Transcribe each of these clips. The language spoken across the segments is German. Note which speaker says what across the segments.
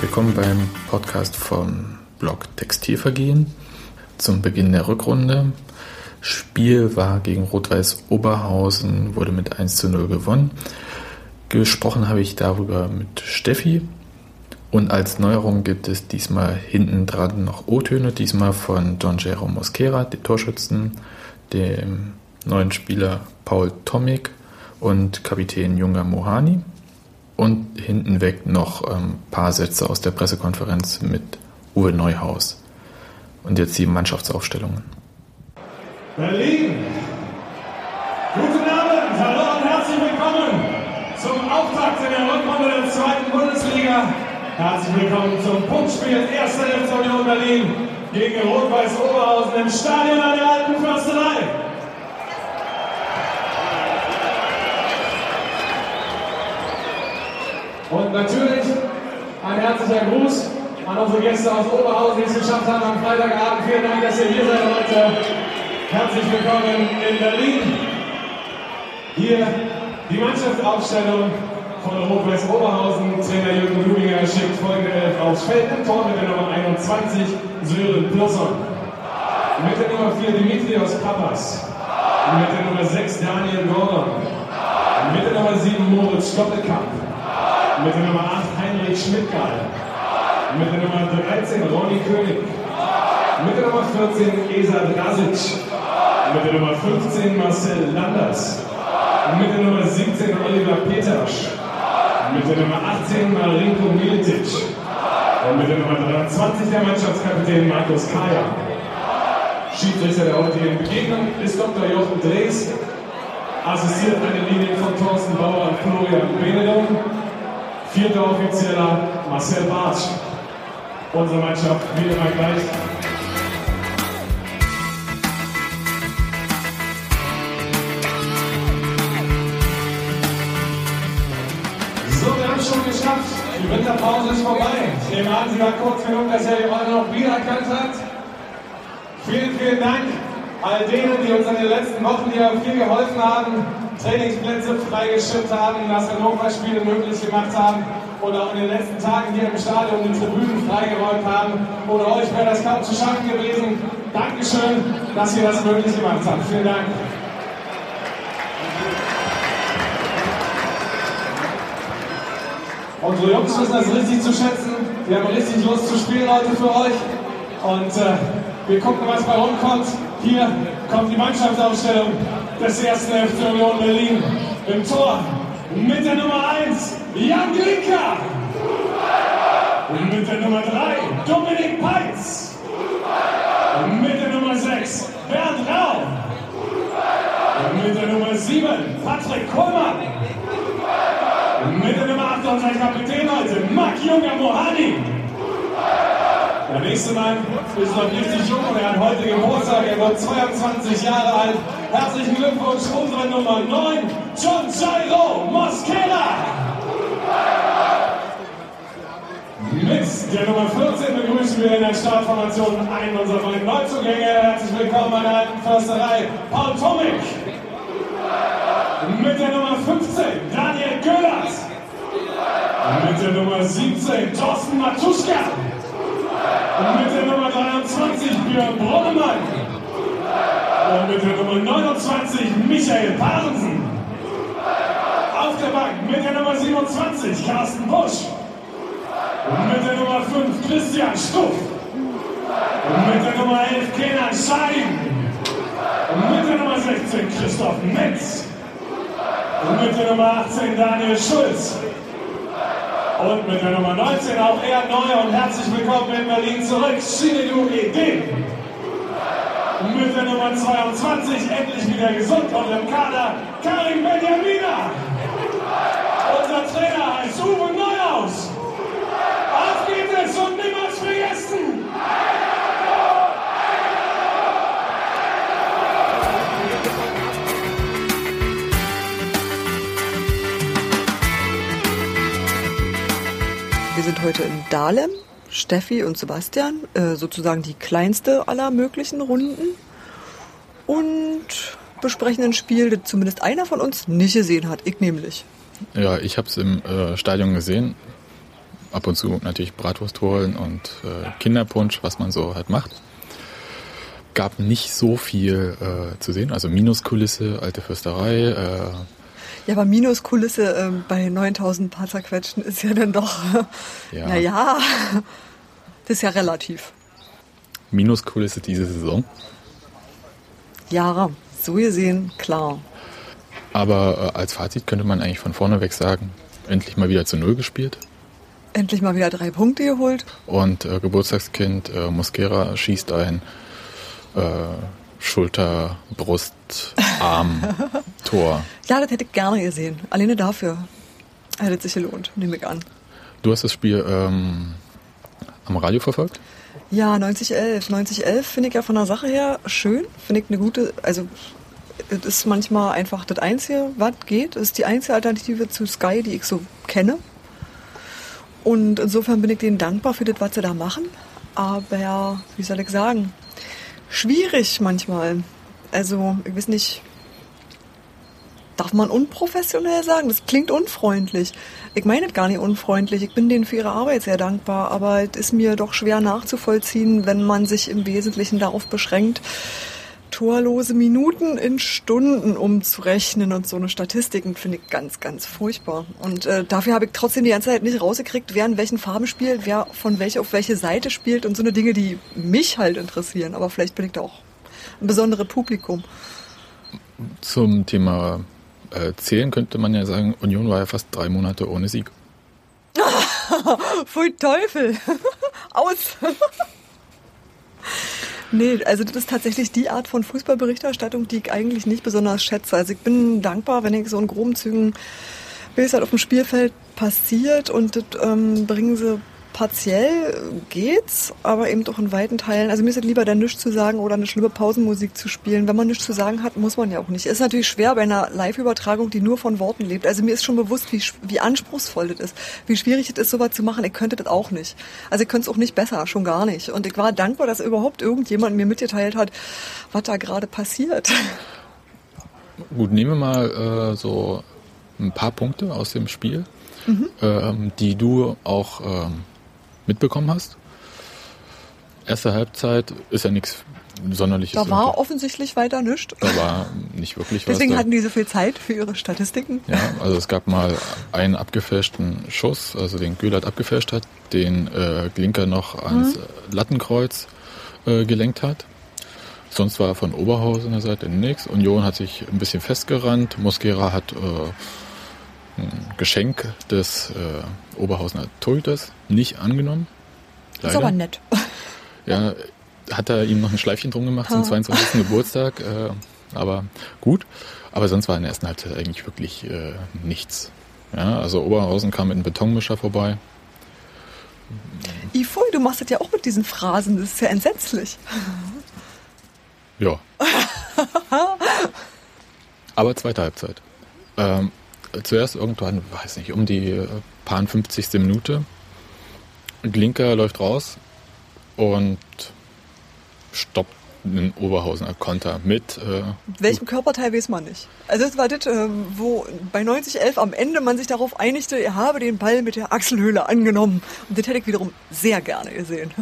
Speaker 1: Willkommen beim Podcast vom Blog Textilvergehen zum Beginn der Rückrunde. Spiel war gegen Rot-Weiß Oberhausen, wurde mit 1 zu 0 gewonnen. Gesprochen habe ich darüber mit Steffi. Und als Neuerung gibt es diesmal hinten dran noch O-Töne, diesmal von Don Jero Mosquera, dem Torschützen, dem neuen Spieler Paul Tomic und Kapitän Junga Mohani. Und hinten weg noch ein ähm, paar Sätze aus der Pressekonferenz mit Uwe Neuhaus. Und jetzt die Mannschaftsaufstellungen.
Speaker 2: Berlin! Guten Abend, hallo und herzlich willkommen zum Auftakt in der Rückrunde der zweiten Bundesliga. Herzlich willkommen zum Punktspiel 1. FC Union Berlin gegen Rot-Weiß Oberhausen im Stadion an der Alten Försterei. Und natürlich ein herzlicher Gruß an unsere Gäste aus Oberhausen, die es geschafft haben am Freitagabend. Vielen Dank, dass ihr hier seid heute. Herzlich willkommen in Berlin. Hier die Mannschaftsaufstellung von Rot-Weiß Oberhausen. Trainer Jürgen Lubinger schickt folgende Elf aufs Feld. Im Tor mit der Nummer 21 Sören Plusson. Mit der Nummer 4 Dimitrios Papas. Mit der Nummer 6 Daniel Gordon. Mit der Nummer 7 Moritz Stoppelkamp. Mit der Nummer 8 Heinrich Schmidtgall. Mit der Nummer 13 Ronny König. Mit der Nummer 14 Esa Drasic. Mit der Nummer 15 Marcel Landers. Mit der Nummer 17 Oliver Peters. Mit der Nummer 18 Marinko Militic. Und mit der Nummer 23 der Mannschaftskapitän Markus Kaya. Schiedsrichter der heutigen Begegnung ist Dr. Jochen Drees. Assistiert an den Linien von Thorsten Bauer und Florian Benedum. Vierter Offizieller Marcel Bartsch. Unsere Mannschaft wie immer gleich. So, wir haben es schon geschafft. Die Winterpause ist vorbei. Ich nehme an, Sie war kurz genug, dass er die Rolle noch wiedererkannt hat. Vielen, vielen Dank all denen, die uns in den letzten Wochen hier viel geholfen haben, Trainingsplätze freigeschüttet haben, das Hannover-Spiele möglich gemacht haben und auch in den letzten Tagen hier im Stadion die Tribünen freigeräumt haben. Ohne euch wäre das kaum zu schaffen gewesen. Dankeschön, dass ihr das möglich gemacht habt. Vielen Dank. Unsere Jungs wissen das richtig zu schätzen. Wir haben richtig Lust zu spielen heute für euch. Und äh, wir gucken, was bei rumkommt. Hier kommt die Mannschaftsaufstellung des ersten FC Union Berlin. Im Tor mit der Nummer 1 Jan Glinka. Mit der Nummer 3 Dominik Peitz. Und mit der Nummer 6 Bernd Rau. Und mit der Nummer 7 Patrick Kollmann. Und mit der Nummer 8 unser Kapitän heute, Marc Junger Mohani. Der nächste Mann ist noch richtig jung und er hat heute Geburtstag. Er wird 22 Jahre alt. Herzlichen Glückwunsch, unsere Nummer 9, John Jairo Mosquera. Mit der Nummer 14 begrüßen wir in der Startformation einen unserer beiden Neuzugänge. Herzlich willkommen an der alten Försterei, Paul Tomic. Mit der Nummer 15, Daniel Göllert. Mit der Nummer 17, Thorsten Matuschka. Mit der Nummer 23 Björn Bronnemann. Und mit der Nummer 29 Michael Parensen. Auf der Bank mit der Nummer 27 Carsten Busch. Und mit der Nummer 5 Christian Stuff. Und mit der Nummer 11 Kenan Schein. Und mit der Nummer 16 Christoph Metz. Und mit der Nummer 18 Daniel Schulz. Und mit der Nummer 19 auch er neu und herzlich willkommen in Berlin zurück, Shinedu. Und mit der Nummer 22 endlich wieder gesund und im Kader Karim Benjamina. Unser Trainer heißt Uwe Neuhaus.
Speaker 3: Wir sind heute in Dahlem Steffi und Sebastian, äh, sozusagen die kleinste aller möglichen Runden. Und besprechen ein Spiel, das zumindest einer von uns nicht gesehen hat. Ich nämlich.
Speaker 1: Ja, ich habe es im äh, Stadion gesehen. Ab und zu natürlich Bratwurst holen und äh, Kinderpunsch, was man so halt macht. Gab nicht so viel äh, zu sehen. Also Minuskulisse, alte Fürsterei. Äh,
Speaker 3: Ja, aber Minuskulisse ähm, bei 9000 Paar zerquetschen ist ja dann doch,
Speaker 1: Ja.
Speaker 3: naja, das ist ja relativ.
Speaker 1: Minuskulisse diese Saison.
Speaker 3: Ja, so gesehen, klar.
Speaker 1: Aber äh, als Fazit könnte man eigentlich von vorne weg sagen, endlich mal wieder zu Null gespielt.
Speaker 3: Endlich mal wieder drei Punkte geholt.
Speaker 1: Und äh, Geburtstagskind äh, Mosquera schießt ein äh, Schulter, Brust, Arm, Tor.
Speaker 3: Ja, das hätte ich gerne gesehen. Alleine dafür hätte es sich gelohnt, nehme ich an.
Speaker 1: Du hast das Spiel ähm, am Radio verfolgt?
Speaker 3: Ja, 9011. 9011 finde ich ja von der Sache her schön. Finde ich eine gute, also es ist manchmal einfach das Einzige, was geht. Es ist die einzige Alternative zu Sky, die ich so kenne. Und insofern bin ich denen dankbar für das, was sie da machen. Aber, wie soll ich sagen, schwierig manchmal. Also, ich weiß nicht, darf man unprofessionell sagen? Das klingt unfreundlich. Ich meine gar nicht unfreundlich. Ich bin denen für ihre Arbeit sehr dankbar, aber es ist mir doch schwer nachzuvollziehen, wenn man sich im Wesentlichen darauf beschränkt, torlose Minuten in Stunden umzurechnen und so eine Statistiken finde ich ganz, ganz furchtbar. Und äh, dafür habe ich trotzdem die ganze Zeit nicht rausgekriegt, wer in welchen Farben spielt, wer von welcher auf welche Seite spielt und so eine Dinge, die mich halt interessieren. Aber vielleicht bin ich da auch ein besonderes Publikum.
Speaker 1: Zum Thema äh, Zählen könnte man ja sagen, Union war ja fast drei Monate ohne Sieg.
Speaker 3: Pfui Teufel! Aus! nee, also das ist tatsächlich die Art von Fußballberichterstattung, die ich eigentlich nicht besonders schätze. Also ich bin dankbar, wenn ich so in groben Zügen, wie es halt auf dem Spielfeld passiert und das ähm, bringen sie partiell geht's, aber eben doch in weiten Teilen. Also mir ist es lieber, dann nichts zu sagen oder eine schlimme Pausenmusik zu spielen. Wenn man nichts zu sagen hat, muss man ja auch nicht. Ist natürlich schwer bei einer Live-Übertragung, die nur von Worten lebt. Also mir ist schon bewusst, wie, wie anspruchsvoll das ist, wie schwierig es ist, sowas zu machen. Ich könnte das auch nicht. Also ich könnte es auch nicht besser, schon gar nicht. Und ich war dankbar, dass überhaupt irgendjemand mir mitgeteilt hat, was da gerade passiert.
Speaker 1: Gut, nehmen wir mal äh, so ein paar Punkte aus dem Spiel, ähm, die du auch ähm, mitbekommen hast. Erste Halbzeit ist ja nichts Sonderliches.
Speaker 3: Da war offensichtlich weiter nichts.
Speaker 1: da war nicht wirklich was.
Speaker 3: Deswegen
Speaker 1: da.
Speaker 3: hatten die so viel Zeit für ihre Statistiken.
Speaker 1: Ja, also es gab mal einen abgefälschten Schuss, also den Gülert abgefälscht hat, den äh, Glinker noch ans Lattenkreuz äh, gelenkt hat. Sonst war von Oberhausen der Seite nichts. Union hat sich ein bisschen festgerannt. Mosquera hat äh, Geschenk des äh, Oberhausener Torhüters nicht angenommen.
Speaker 3: Ist aber nett.
Speaker 1: Ja, hat er ihm noch ein Schleifchen drum gemacht zum 22. Geburtstag. Äh, aber gut. Aber sonst war in der ersten Halbzeit eigentlich wirklich äh, nichts. Ja, also Oberhausen kam mit einem Betonmischer vorbei.
Speaker 3: Ifui, du machst das ja auch mit diesen Phrasen. Das ist ja entsetzlich.
Speaker 1: Ja. aber zweite Halbzeit. Ähm, zuerst irgendwann, weiß nicht, um die äh, paar 50. Minute. Glinker läuft raus und stoppt einen Oberhausener Konter mit äh,
Speaker 3: Welchem Körperteil weiß man nicht. Also das war das, ähm, wo bei 9011 am Ende man sich darauf einigte, er habe den Ball mit der Achselhöhle angenommen. Und das hätte ich wiederum sehr gerne gesehen.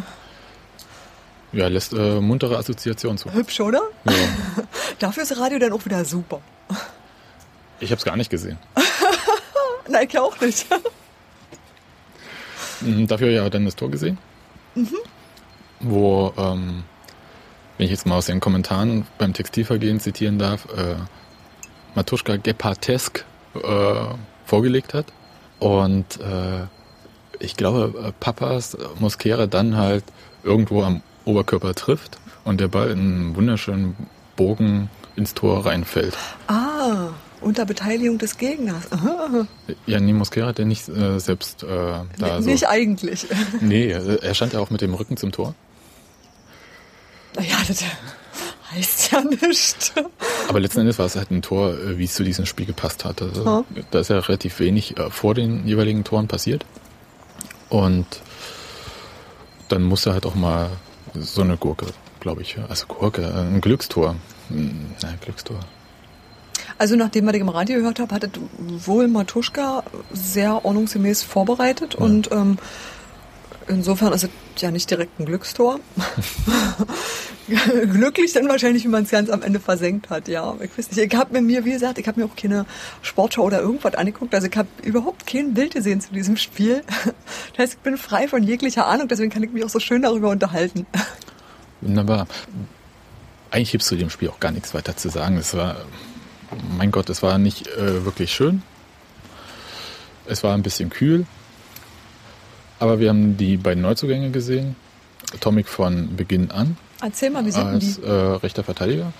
Speaker 1: Ja, lässt äh, muntere Assoziation zu.
Speaker 3: Hübsch, oder?
Speaker 1: Ja.
Speaker 3: Dafür ist Radio dann auch wieder super.
Speaker 1: Ich habe es gar nicht gesehen.
Speaker 3: Nein, ich auch nicht.
Speaker 1: Mhm, Dafür ja dann das Tor gesehen. Wo, ähm, wenn ich jetzt mal aus den Kommentaren beim Textilvergehen zitieren darf, äh, Matuschka Gepartesk äh, vorgelegt hat. Und äh, ich glaube, Papas Mosquera dann halt irgendwo am Oberkörper trifft und der Ball in einen wunderschönen Bogen ins Tor reinfällt.
Speaker 3: Ah, unter Beteiligung des Gegners.
Speaker 1: Ja, nee, Mosquera hat ja nicht äh, selbst äh, da so...
Speaker 3: Nicht eigentlich.
Speaker 1: Nee, er stand ja auch mit dem Rücken zum Tor.
Speaker 3: Naja, das heißt ja nichts.
Speaker 1: Aber letzten Endes war es halt ein Tor, äh, wie es zu diesem Spiel gepasst hat. Also,
Speaker 3: Ja.
Speaker 1: Da ist ja relativ wenig äh, vor den jeweiligen Toren passiert. Und dann muss er halt auch mal so eine Gurke, glaube ich. Also Gurke, äh, ein Glückstor. Hm, Nein, Glückstor.
Speaker 3: Also nachdem was ich im Radio gehört habe, hatte wohl Matuschka sehr ordnungsgemäß vorbereitet und ähm, insofern ist es ja nicht direkt ein Glückstor. Glücklich dann wahrscheinlich, wie man es ganz am Ende versenkt hat, ja. Ich weiß nicht, ich habe mir, mir, wie gesagt, ich habe mir auch keine Sportschau oder irgendwas angeguckt, also ich habe überhaupt kein Bild gesehen zu diesem Spiel. Das heißt, ich bin frei von jeglicher Ahnung, deswegen kann ich mich auch so schön darüber unterhalten.
Speaker 1: Wunderbar. Eigentlich gibt es zu dem Spiel auch gar nichts weiter zu sagen. Es war, mein Gott, es war nicht äh, wirklich schön. Es war ein bisschen kühl. Aber wir haben die beiden Neuzugänge gesehen. Tomic von Beginn an
Speaker 3: Erzähl mal, wie sind
Speaker 1: als
Speaker 3: die?
Speaker 1: äh, rechter Verteidiger.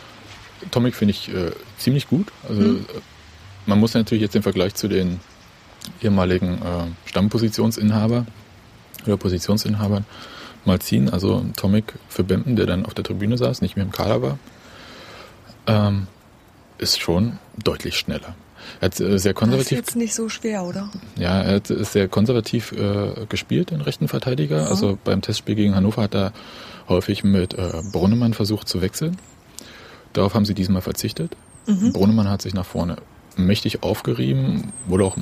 Speaker 1: Tomic finde ich äh, ziemlich gut. Also
Speaker 3: Hm.
Speaker 1: äh, man muss natürlich jetzt den Vergleich zu den ehemaligen äh, Stammpositionsinhaber oder Positionsinhabern mal ziehen. Also Tomic für Bempen, der dann auf der Tribüne saß, nicht mehr im Kader war, ähm, ist schon deutlich schneller. Er hat äh, sehr
Speaker 3: Das ist
Speaker 1: konservativ
Speaker 3: jetzt nicht so schwer, oder?
Speaker 1: ja, er hat, ist sehr konservativ äh, gespielt, den rechten Verteidiger. Also beim Testspiel gegen Hannover hat er häufig mit äh, Brunnemann versucht zu wechseln. Darauf haben sie diesmal verzichtet. Brunnemann hat sich nach vorne mächtig aufgerieben, wurde auch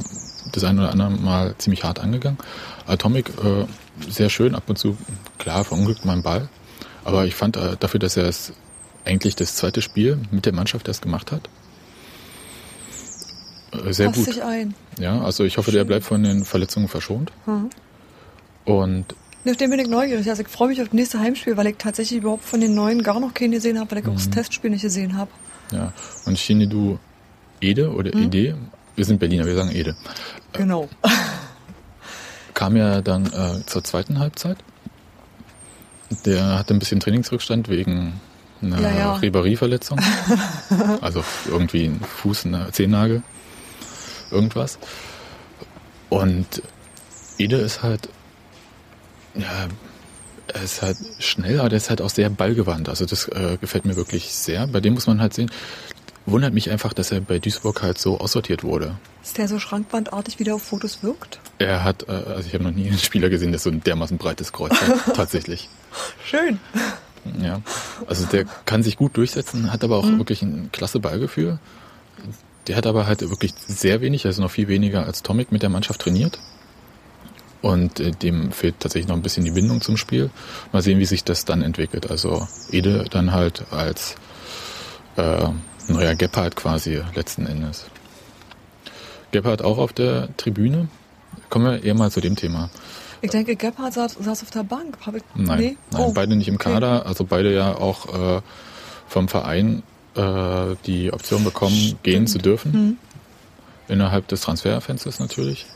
Speaker 1: das eine oder andere Mal ziemlich hart angegangen. Atomic äh, sehr schön, ab und zu, klar, verunglückt mal ein Ball. Aber ich fand äh, dafür, dass er es eigentlich das zweite Spiel mit der Mannschaft erst gemacht hat, äh, sehr
Speaker 3: Passt
Speaker 1: gut.
Speaker 3: sich ein.
Speaker 1: Ja, also ich hoffe, der bleibt von den Verletzungen verschont. Und
Speaker 3: Nach dem bin ich neugierig. Also ich freue mich auf das nächste Heimspiel, weil ich tatsächlich überhaupt von den neuen gar noch keinen gesehen habe, weil ich auch
Speaker 1: Mhm.
Speaker 3: das Testspiel nicht gesehen habe.
Speaker 1: ja, und Shinedu Ede oder Ede, wir sind Berliner, wir sagen Ede,
Speaker 3: Genau.
Speaker 1: kam ja dann äh, zur zweiten Halbzeit. Der hatte ein bisschen Trainingsrückstand wegen einer
Speaker 3: Ja, ja.
Speaker 1: Ribéry-Verletzung. also irgendwie ein Fuß, eine Zehennagel, irgendwas. Und Ede ist halt, ja, er ist halt schnell, aber der ist halt auch sehr ballgewandt. Also das äh, gefällt mir wirklich sehr. Bei dem muss man halt sehen, wundert mich einfach, dass er bei Duisburg halt so aussortiert wurde.
Speaker 3: Ist der so schrankbandartig, wie der auf Fotos wirkt?
Speaker 1: Er hat, äh, also ich habe noch nie einen Spieler gesehen, der so ein dermaßen breites Kreuz hat, tatsächlich.
Speaker 3: Schön.
Speaker 1: Ja, also der kann sich gut durchsetzen, hat aber auch wirklich ein klasse Ballgefühl. Der hat aber halt wirklich sehr wenig, also noch viel weniger als Tomic mit der Mannschaft trainiert. Und äh, dem fehlt tatsächlich noch ein bisschen die Bindung zum Spiel. Mal sehen, wie sich das dann entwickelt. Also Ede dann halt als äh, neuer Gebhardt quasi letzten Endes. Gebhardt auch auf der Tribüne. Kommen wir eher mal zu dem Thema.
Speaker 3: Ich denke, Gebhardt saß, saß auf der Bank. Ich,
Speaker 1: Nein,
Speaker 3: nee?
Speaker 1: nein
Speaker 3: Oh,
Speaker 1: beide nicht im
Speaker 3: okay.
Speaker 1: Kader, also beide ja auch äh, vom Verein äh, die Option bekommen, gehen zu dürfen.
Speaker 3: Hm.
Speaker 1: Innerhalb des Transferfensters natürlich.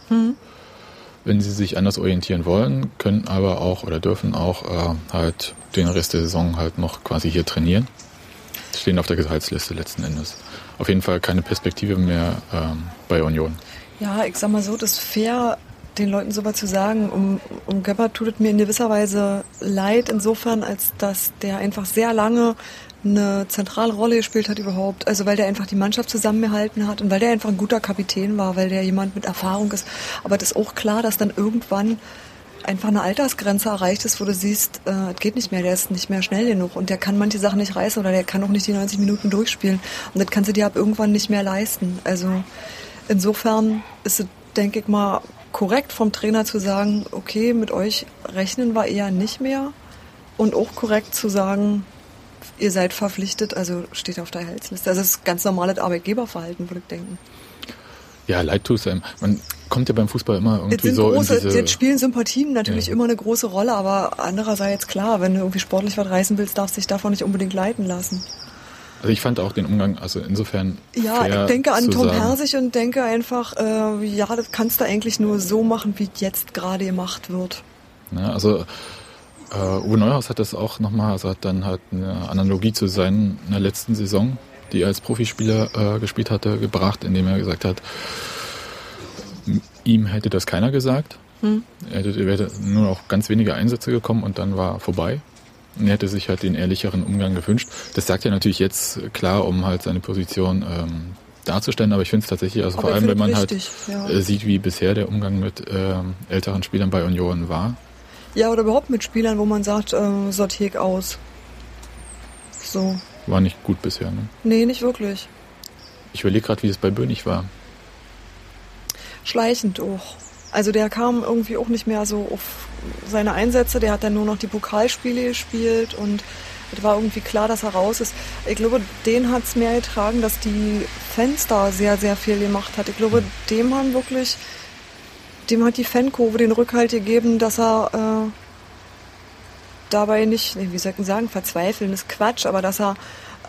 Speaker 1: Wenn sie sich anders orientieren wollen, können aber auch oder dürfen auch äh, halt den Rest der Saison halt noch quasi hier trainieren. Stehen auf der Gehaltsliste letzten Endes. Auf jeden Fall keine Perspektive mehr ähm, bei Union.
Speaker 3: Ja, ich sag mal so, das fair, den Leuten sowas zu sagen. Um, um Gebhardt tut es mir in gewisser Weise leid, insofern, als dass der einfach sehr lange eine zentrale Rolle gespielt hat überhaupt. Also weil der einfach die Mannschaft zusammengehalten hat und weil der einfach ein guter Kapitän war, weil der jemand mit Erfahrung ist. Aber das ist auch klar, dass dann irgendwann einfach eine Altersgrenze erreicht ist, wo du siehst, äh, es geht nicht mehr, der ist nicht mehr schnell genug und der kann manche Sachen nicht reißen oder der kann auch nicht die 90 Minuten durchspielen. Und das kannst du dir ab irgendwann nicht mehr leisten. Also insofern ist es, denke ich mal, korrekt vom Trainer zu sagen, okay, mit euch rechnen wir eher nicht mehr. Und auch korrekt zu sagen, ihr seid verpflichtet, also steht auf der Gehaltsliste. Also das ist ganz normales Arbeitgeberverhalten, würde ich denken.
Speaker 1: Ja, leid tut es einem. Man kommt ja beim Fußball immer irgendwie so
Speaker 3: große,
Speaker 1: in diese...
Speaker 3: jetzt spielen Sympathien natürlich
Speaker 1: Ja.
Speaker 3: immer eine große Rolle, aber andererseits klar, wenn du irgendwie sportlich was reißen willst, darfst du dich davon nicht unbedingt leiten lassen.
Speaker 1: Also ich fand auch den Umgang, also insofern
Speaker 3: Ja, ich denke an Tom
Speaker 1: sagen,
Speaker 3: Hersig und denke einfach, äh, ja, das kannst du eigentlich nur so machen, wie jetzt gerade gemacht wird.
Speaker 1: Ne, also äh, Uwe Neuhaus hat das auch nochmal, also hat dann halt eine Analogie zu seiner letzten Saison, die er als Profispieler äh, gespielt hatte, gebracht, indem er gesagt hat, ihm hätte das keiner gesagt. Er hätte, er wäre nur noch ganz wenige Einsätze gekommen und dann war vorbei. Er hätte sich halt den ehrlicheren Umgang gewünscht. Das sagt er natürlich jetzt klar, um halt seine Position ähm, darzustellen, aber ich finde es tatsächlich, also
Speaker 3: Aber
Speaker 1: vor allem, wenn man
Speaker 3: richtig,
Speaker 1: halt
Speaker 3: ja.
Speaker 1: äh, sieht, wie bisher der Umgang mit ähm, älteren Spielern bei Union war,
Speaker 3: Ja, oder überhaupt mit Spielern, wo man sagt, äh, sortier ich aus. So.
Speaker 1: War nicht gut bisher. Ne?
Speaker 3: Nee, nicht wirklich.
Speaker 1: Ich überlege gerade, wie es bei Bönig war.
Speaker 3: Schleichend auch. Also der kam irgendwie auch nicht mehr so auf seine Einsätze. Der hat dann nur noch die Pokalspiele gespielt und es war irgendwie klar, dass er raus ist. Ich glaube, den hat es mehr getragen, dass die da sehr, sehr viel gemacht hat. Ich glaube, dem haben wirklich, dem hat die Fankurve den Rückhalt gegeben, dass er äh, dabei nicht, wie soll ich sagen, verzweifeln ist Quatsch, aber dass er,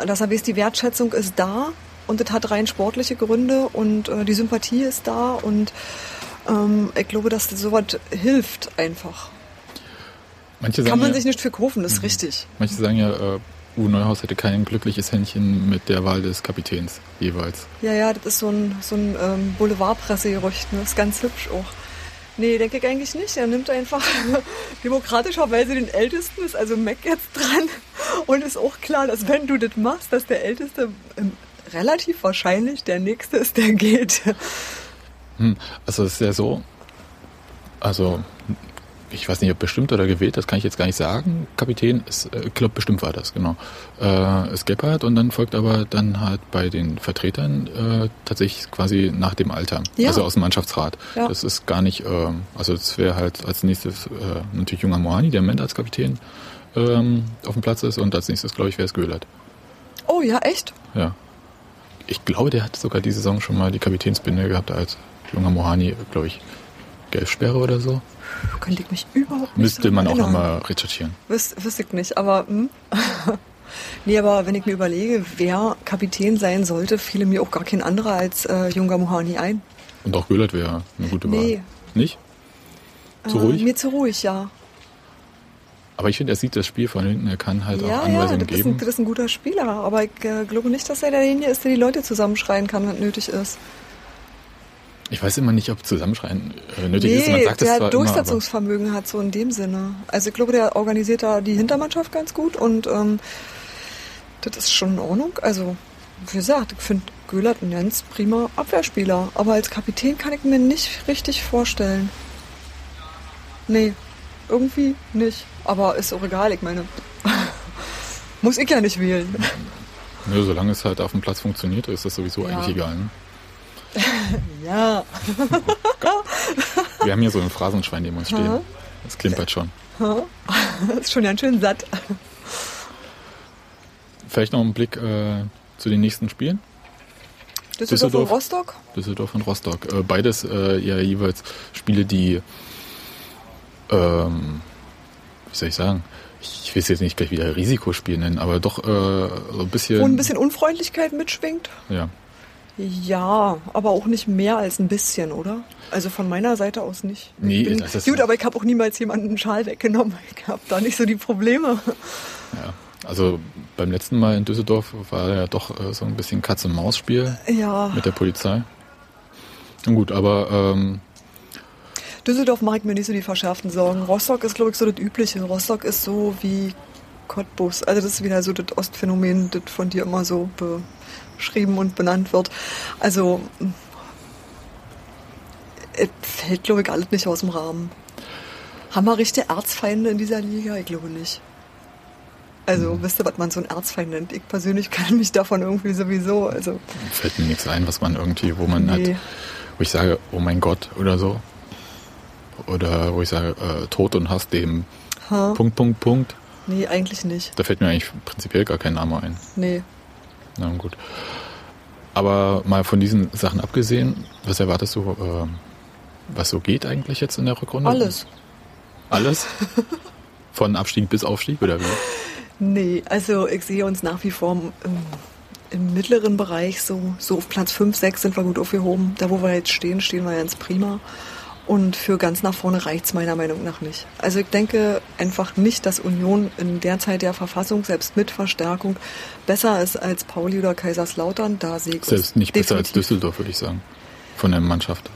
Speaker 3: dass er weiß, die Wertschätzung ist da und es hat rein sportliche Gründe und äh, die Sympathie ist da und ähm, ich glaube, dass das sowas hilft einfach.
Speaker 1: Manche sagen
Speaker 3: Kann man
Speaker 1: ja,
Speaker 3: sich nicht für kaufen, das ist richtig.
Speaker 1: Manche sagen ja, äh, Uwe Neuhaus hätte kein glückliches Händchen mit der Wahl des Kapitäns jeweils.
Speaker 3: Ja, ja, das ist so ein, so ein ähm, Boulevardpressegerücht, ne? Das ist ganz hübsch auch. Nee, denke ich eigentlich nicht. Er nimmt einfach demokratischerweise den Ältesten, ist also Mac jetzt dran. Und ist auch klar, dass wenn du das machst, dass der Älteste ähm, relativ wahrscheinlich der Nächste ist, der geht.
Speaker 1: Hm, also es ist ja so, also ich weiß nicht, ob bestimmt oder gewählt, das kann ich jetzt gar nicht sagen. Kapitän ist, äh, ich glaube bestimmt war das, genau. Äh, ist Gebhardt und dann folgt aber dann halt bei den Vertretern äh, tatsächlich quasi nach dem Alter,
Speaker 3: Ja.
Speaker 1: also aus dem Mannschaftsrat.
Speaker 3: Ja.
Speaker 1: Das ist gar nicht, ähm, also es wäre halt als nächstes äh, natürlich junger Mohani, der im Moment als Kapitän ähm, auf dem Platz ist und als nächstes, glaube ich, wäre es Göhlert.
Speaker 3: Oh ja, echt?
Speaker 1: Ja. Ich glaube, der hat sogar diese Saison schon mal die Kapitänsbinde gehabt als junger Mohani, glaube ich, Gelbsperre oder so.
Speaker 3: Könnte ich mich überhaupt nicht
Speaker 1: Müsste man auch nochmal recherchieren.
Speaker 3: Wüs wüsste ich nicht, aber hm? nee, aber wenn ich mir überlege, wer Kapitän sein sollte, fiele mir auch gar kein anderer als äh, Junger Mohani ein.
Speaker 1: Und auch Göllert wäre eine gute Wahl.
Speaker 3: Nee.
Speaker 1: Nicht? Zu
Speaker 3: Äh,
Speaker 1: ruhig?
Speaker 3: Mir zu ruhig, ja.
Speaker 1: Aber ich finde, er sieht das Spiel von hinten, er kann halt
Speaker 3: ja,
Speaker 1: auch
Speaker 3: ja,
Speaker 1: Anweisungen
Speaker 3: das ist, ein,
Speaker 1: geben.
Speaker 3: das ist ein guter Spieler, aber ich äh, glaube nicht, dass er derjenige ist, der die Leute zusammenschreien kann, wenn nötig ist.
Speaker 1: Ich weiß immer nicht, ob Zusammenschreien äh, nötig ist. Man
Speaker 3: Nee,
Speaker 1: sagt
Speaker 3: der Durchsetzungsvermögen hat so in dem Sinne. Also ich glaube, der organisiert da die Hintermannschaft ganz gut und ähm, das ist schon in Ordnung. Also, wie gesagt, ich finde Göhlert ein ganz prima Abwehrspieler. Aber als Kapitän kann ich mir nicht richtig vorstellen. Nee, irgendwie nicht. Aber ist auch egal, ich meine. Muss ich ja nicht wählen.
Speaker 1: nö, solange es halt auf dem Platz funktioniert, ist das sowieso
Speaker 3: Ja.
Speaker 1: eigentlich egal. Ne?
Speaker 3: Ja.
Speaker 1: Wir haben hier so ein Phrasenschwein neben uns stehen. Das klimpert schon.
Speaker 3: Das ist schon ganz schön satt.
Speaker 1: Vielleicht noch einen Blick äh, zu den nächsten Spielen.
Speaker 3: Düsseldorf,
Speaker 1: Düsseldorf.
Speaker 3: und Rostock?
Speaker 1: Düsseldorf und Rostock. Äh, beides äh, ja jeweils Spiele, die, ähm, wie soll ich sagen, ich will es jetzt nicht gleich wieder Risikospiel nennen, aber doch äh, so ein bisschen.
Speaker 3: Wo ein bisschen Unfreundlichkeit mitschwingt?
Speaker 1: Ja.
Speaker 3: Ja, aber auch nicht mehr als ein bisschen, oder? Also von meiner Seite aus nicht. Ich
Speaker 1: Nee,
Speaker 3: bin,
Speaker 1: das ist-
Speaker 3: gut, aber ich habe auch niemals jemanden einen Schal weggenommen. Ich habe da nicht so die Probleme.
Speaker 1: ja. Also beim letzten Mal in Düsseldorf war ja doch äh, so ein bisschen Katz-und-Maus-Spiel
Speaker 3: Ja,
Speaker 1: mit der Polizei. Na gut, aber ähm,
Speaker 3: Düsseldorf mache ich mir nicht so die verschärften Sorgen. Rostock ist, glaube ich, so das Übliche. Rostock ist so wie Cottbus. Also das ist wieder so das Ostphänomen, das von dir immer so beschrieben und benannt wird. Also es fällt, glaube ich, alles nicht aus dem Rahmen. Haben wir richtige Erzfeinde in dieser Liga? Ich glaube nicht. Also, wisst ihr, was man so einen Erzfeind nennt? Ich persönlich kann mich davon irgendwie sowieso, also,
Speaker 1: fällt mir nichts ein, was man irgendwie, wo man halt,
Speaker 3: Nee.
Speaker 1: wo ich sage, oh mein Gott oder so. Oder wo ich sage, äh, Tod und Hass dem
Speaker 3: ha?
Speaker 1: Punkt, Punkt, Punkt.
Speaker 3: nee, eigentlich nicht.
Speaker 1: Da fällt mir eigentlich prinzipiell gar kein Name ein.
Speaker 3: Nee.
Speaker 1: Na gut. Aber mal von diesen Sachen abgesehen, was erwartest du, äh, was so geht eigentlich jetzt in der Rückrunde?
Speaker 3: Alles.
Speaker 1: Alles? Von Abstieg bis Aufstieg oder wie?
Speaker 3: Nee, also ich sehe uns nach wie vor im, im mittleren Bereich, so, so auf Platz 5, 6 sind wir gut aufgehoben. Da, wo wir jetzt stehen, stehen wir ganz prima. Und für ganz nach vorne reicht's meiner Meinung nach nicht. Also ich denke einfach nicht, dass Union in der Zeit der Verfassung, selbst mit Verstärkung, besser ist als Pauli oder Kaiserslautern. Da sehe ich
Speaker 1: Selbst nicht besser als. Düsseldorf, würde ich sagen. Von der Mannschaft.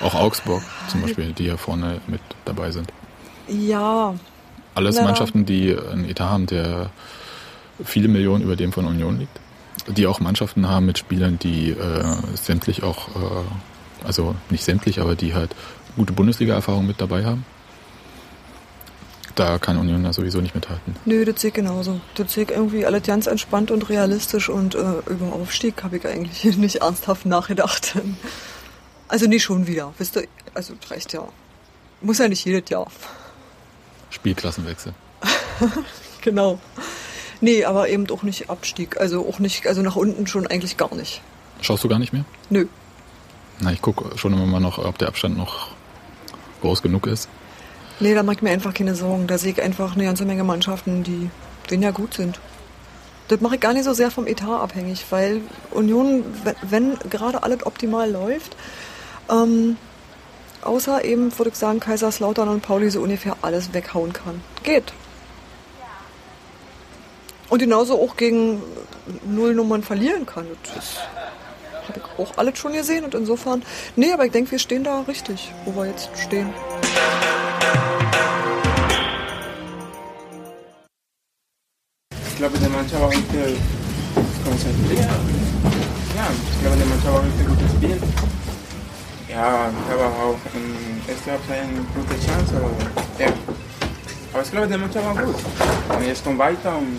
Speaker 1: Auch Augsburg zum Beispiel, die ja vorne mit dabei sind.
Speaker 3: Ja,
Speaker 1: Alles
Speaker 3: Ja.
Speaker 1: Mannschaften, die einen Etat haben, der viele Millionen über dem von Union liegt. Die auch Mannschaften haben mit Spielern, die äh, sämtlich auch, äh, also nicht sämtlich, aber die halt gute Bundesliga-Erfahrung mit dabei haben. Da kann Union ja sowieso nicht mithalten.
Speaker 3: Nö, das sehe ich genauso. Das sehe ich irgendwie alles ganz entspannt und realistisch und äh, über Aufstieg habe ich eigentlich nicht ernsthaft nachgedacht. Also nicht schon wieder, wisst ihr, also das reicht ja. Muss ja nicht jedes Jahr.
Speaker 1: Spielklassenwechsel.
Speaker 3: Genau. Nee, aber eben auch nicht Abstieg. Also auch nicht, also nach unten schon eigentlich gar nicht.
Speaker 1: Schaust du gar nicht mehr?
Speaker 3: Nö.
Speaker 1: Na, ich gucke schon immer mal noch, ob der Abstand noch groß genug ist.
Speaker 3: Nee, da mache ich mir einfach keine Sorgen. Da sehe ich einfach eine ganze Menge Mannschaften, die weniger gut sind. Das mache ich gar nicht so sehr vom Etat abhängig, weil Union, wenn, wenn gerade alles optimal läuft, ähm, außer eben, würde ich sagen, Kaiserslautern und Pauli so ungefähr alles weghauen kann. Geht. Und genauso auch gegen Nullnummern verlieren kann. Das habe ich auch alles schon gesehen und insofern, nee, aber ich denke, wir stehen da richtig, wo wir jetzt stehen.
Speaker 4: Ich glaube, der Mannschaft war heute konzentriert. Ja, ich glaube, der Mannschaft war heute gut gespielt. Ja, ich habe auch in erster Halbzeit eine gute Chance. Aber, ja. aber ich glaube, der Mannschaft war gut. Und jetzt kommt weiter und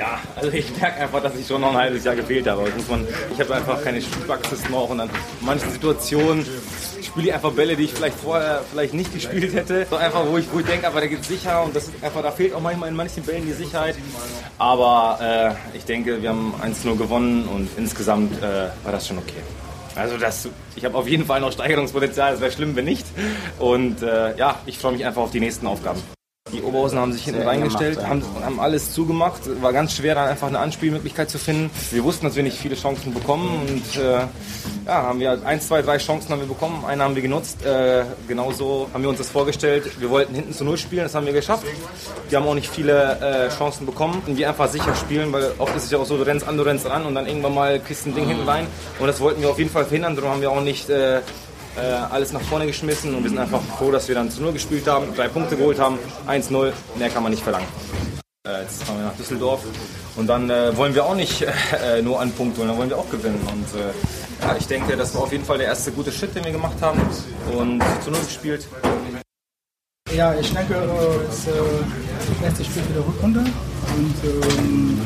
Speaker 5: Ja, also ich merke einfach, dass ich schon noch ein halbes Jahr gefehlt habe. Das muss man, ich habe einfach keine Spielpraxis noch und dann in manchen Situationen spiele ich einfach Bälle, die ich vielleicht vorher vielleicht nicht gespielt hätte. So einfach, wo ich, wo ich denke, aber da geht sicher und das ist einfach, da fehlt auch manchmal in manchen Bällen die Sicherheit. Aber äh, ich denke, wir haben 1-0 gewonnen und insgesamt äh, war das schon okay. Also das, ich habe auf jeden Fall noch Steigerungspotenzial, es wäre schlimm, wenn nicht. Und äh, ja, ich freue mich einfach auf die nächsten Aufgaben. Die Oberhausen haben sich hinten reingestellt, haben, haben alles zugemacht. War ganz schwer, dann einfach eine Anspielmöglichkeit zu finden. Wir wussten, dass wir nicht viele Chancen bekommen und äh, ja, haben wir ein, zwei, drei Chancen haben wir bekommen. Eine haben wir genutzt. Äh, genauso haben wir uns das vorgestellt. Wir wollten hinten zu null spielen, das haben wir geschafft. Wir haben auch nicht viele äh, Chancen bekommen. Und wir einfach sicher spielen, weil oft ist es ja auch so, du rennst an, du rennst ran und dann irgendwann mal kriegst du ein Ding hinten rein. Und das wollten wir auf jeden Fall verhindern. Darum haben wir auch nicht äh, äh, alles nach vorne geschmissen und wir sind einfach froh, dass wir dann zu Null gespielt haben, drei Punkte geholt haben, 1-0, mehr kann man nicht verlangen. Äh, jetzt fahren wir nach Düsseldorf und dann äh, wollen wir auch nicht äh, nur einen Punkt holen, dann wollen wir auch gewinnen. Und äh, ja, ich denke, das war auf jeden Fall der erste gute Schritt, den wir gemacht haben und zu Null gespielt.
Speaker 6: Ja, ich denke, äh, es ist das letzte Spiel für die Rückrunde. Und ähm,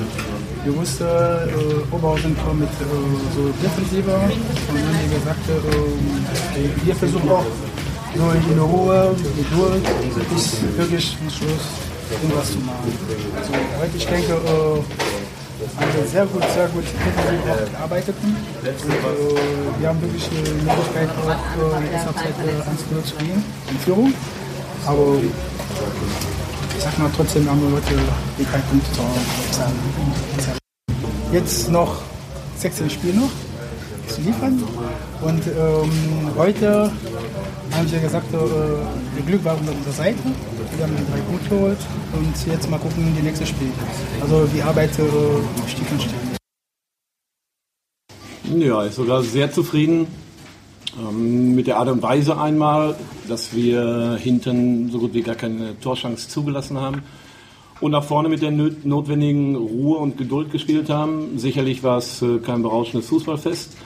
Speaker 6: wir wussten, äh, Oberhausen kommt mit äh, so Defensiver. Und wie gesagt, äh, wir versuchen auch so in Ruhe, Geduld, bis wirklich zum Schluss irgendwas zu machen. Also, heute, ich denke, äh, haben wir sehr gut, sehr gut auch gearbeitet. Und, äh, wir haben wirklich die Möglichkeit, auch äh, in erster Zeit äh, 1-0 zu gehen in Führung. Aber ich sag mal trotzdem haben wir heute die drei Punkte zu Hause. Jetzt noch 16 Spiele noch zu liefern. Und ähm, heute haben sie gesagt, äh, das Glück war auf unserer Seite. Wir haben drei Punkte geholt und jetzt mal gucken, die nächste Spiel. Also die Arbeit äh, Stück für Stück.
Speaker 7: Ja, ist sogar sehr zufrieden ähm, mit der Art und Weise einmal, dass wir hinten so gut wie gar keine Torchance zugelassen haben und nach vorne mit der notwendigen Ruhe und Geduld gespielt haben. Sicherlich war es äh, kein berauschendes Fußballfest,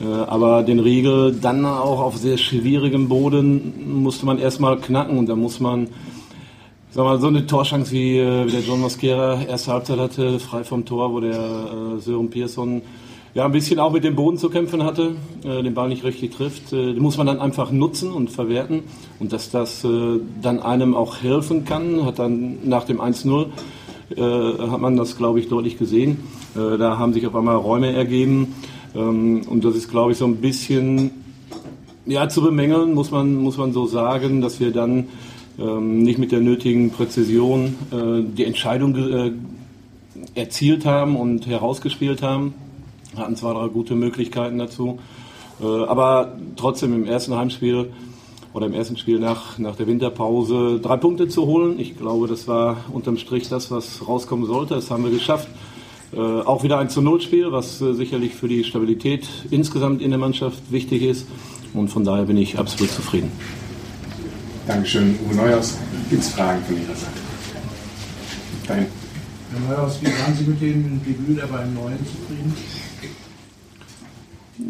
Speaker 7: äh, aber den Riegel dann auch auf sehr schwierigem Boden musste man erstmal knacken und da muss man Sag mal, so eine Torchance wie, äh, wie der John Mosquera erste Halbzeit hatte, frei vom Tor, wo der äh, Sören Pearson ja ein bisschen auch mit dem Boden zu kämpfen hatte, äh, den Ball nicht richtig trifft, äh, den muss man dann einfach nutzen und verwerten. Und dass das äh, dann einem auch helfen kann, hat dann nach dem 1-0 äh, hat man das, glaube ich, deutlich gesehen. Äh, da haben sich auf einmal Räume ergeben. Ähm, und das ist, glaube ich, so ein bisschen ja, zu bemängeln, muss man, muss man so sagen, dass wir dann ähm, nicht mit der nötigen Präzision äh, die Entscheidung erzielt haben und herausgespielt haben. Hatten zwar drei gute Möglichkeiten dazu, äh, aber trotzdem im ersten Heimspiel oder im ersten Spiel nach, nach der Winterpause drei Punkte zu holen. Ich glaube, das war unterm Strich das, was rauskommen sollte. Das haben wir geschafft. Äh, auch wieder ein zu Null Spiel, was äh, sicherlich für die Stabilität insgesamt in der Mannschaft wichtig ist. Und von daher bin ich absolut zufrieden.
Speaker 8: Dankeschön, Uwe Neuhaus. Gibt es Fragen von Ihrer Seite? Dein.
Speaker 9: Herr Neuhaus, wie waren Sie mit dem Debüt der beiden Neuen zufrieden?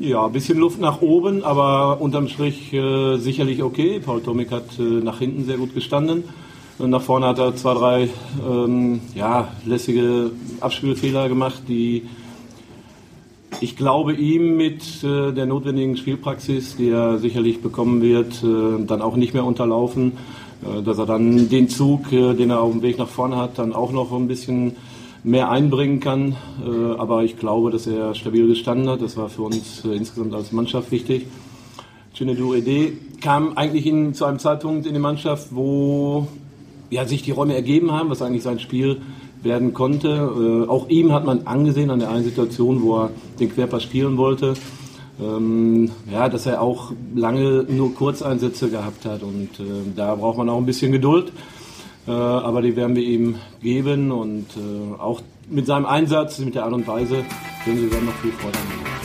Speaker 7: Ja, ein bisschen Luft nach oben, aber unterm Strich äh, sicherlich okay. Paul Tomik hat äh, nach hinten sehr gut gestanden. Und nach vorne hat er zwei, drei ähm, ja, lässige Abspielfehler gemacht, die ich glaube, ihm mit äh, der notwendigen Spielpraxis, die er sicherlich bekommen wird, äh, dann auch nicht mehr unterlaufen. Äh, dass er dann den Zug, äh, den er auf dem Weg nach vorne hat, dann auch noch ein bisschen mehr einbringen kann. Äh, aber ich glaube, dass er stabil gestanden hat. Das war für uns äh, insgesamt als Mannschaft wichtig. Chinedu Ede kam eigentlich in, zu einem Zeitpunkt in die Mannschaft, wo ja, sich die Räume ergeben haben, was eigentlich sein Spiel werden konnte. Äh, auch ihm hat man angesehen an der einen Situation, wo er den Querpass spielen wollte, ähm, ja, dass er auch lange nur Kurzeinsätze gehabt hat und äh, da braucht man auch ein bisschen Geduld. Äh, aber die werden wir ihm geben und äh, auch mit seinem Einsatz, mit der Art und Weise, werden sie dann noch viel Freude haben.